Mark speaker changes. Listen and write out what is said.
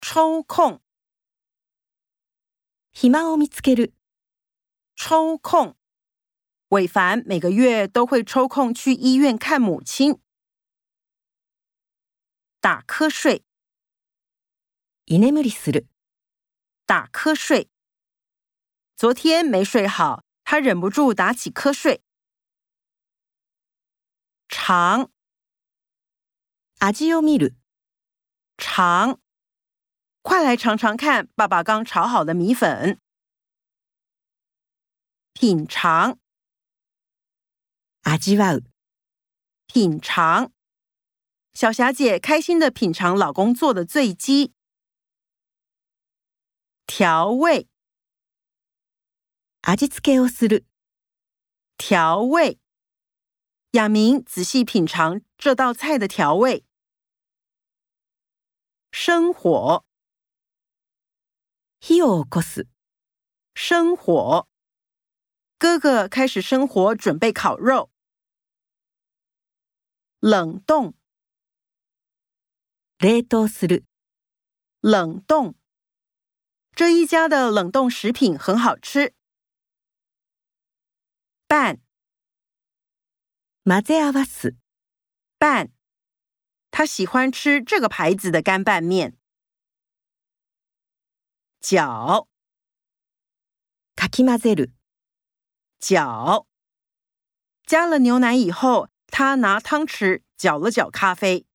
Speaker 1: 抽空，
Speaker 2: 暇を見つける。
Speaker 1: 抽空。伟凡每个月都会抽空去医院看母亲。打瞌睡，
Speaker 2: 居眠りする。
Speaker 1: 打瞌睡。昨天没睡好，他忍不住打起瞌睡。尝，
Speaker 2: 味を見る。
Speaker 1: 尝， 快来尝尝看，爸爸刚炒好的米粉。品尝，
Speaker 2: 味わう。
Speaker 1: 品尝。小霞姐开心的品尝老公做的醉鸡。调味，
Speaker 2: 味付けをする。
Speaker 1: 调味。亚明仔细品尝这道菜的调味。生火，
Speaker 2: 火を起こす。
Speaker 1: 生火。哥哥开始生火，准备烤肉。冷冻，
Speaker 2: 冷凍する。
Speaker 1: 冷冻。这一家的冷冻食品很好吃。拌，
Speaker 2: 混ぜ合わす。
Speaker 1: 拌。他喜欢吃这个牌子的干拌面。 搅，
Speaker 2: かき混ぜる。
Speaker 1: 搅。加了牛奶以后，他拿汤匙搅了搅咖啡。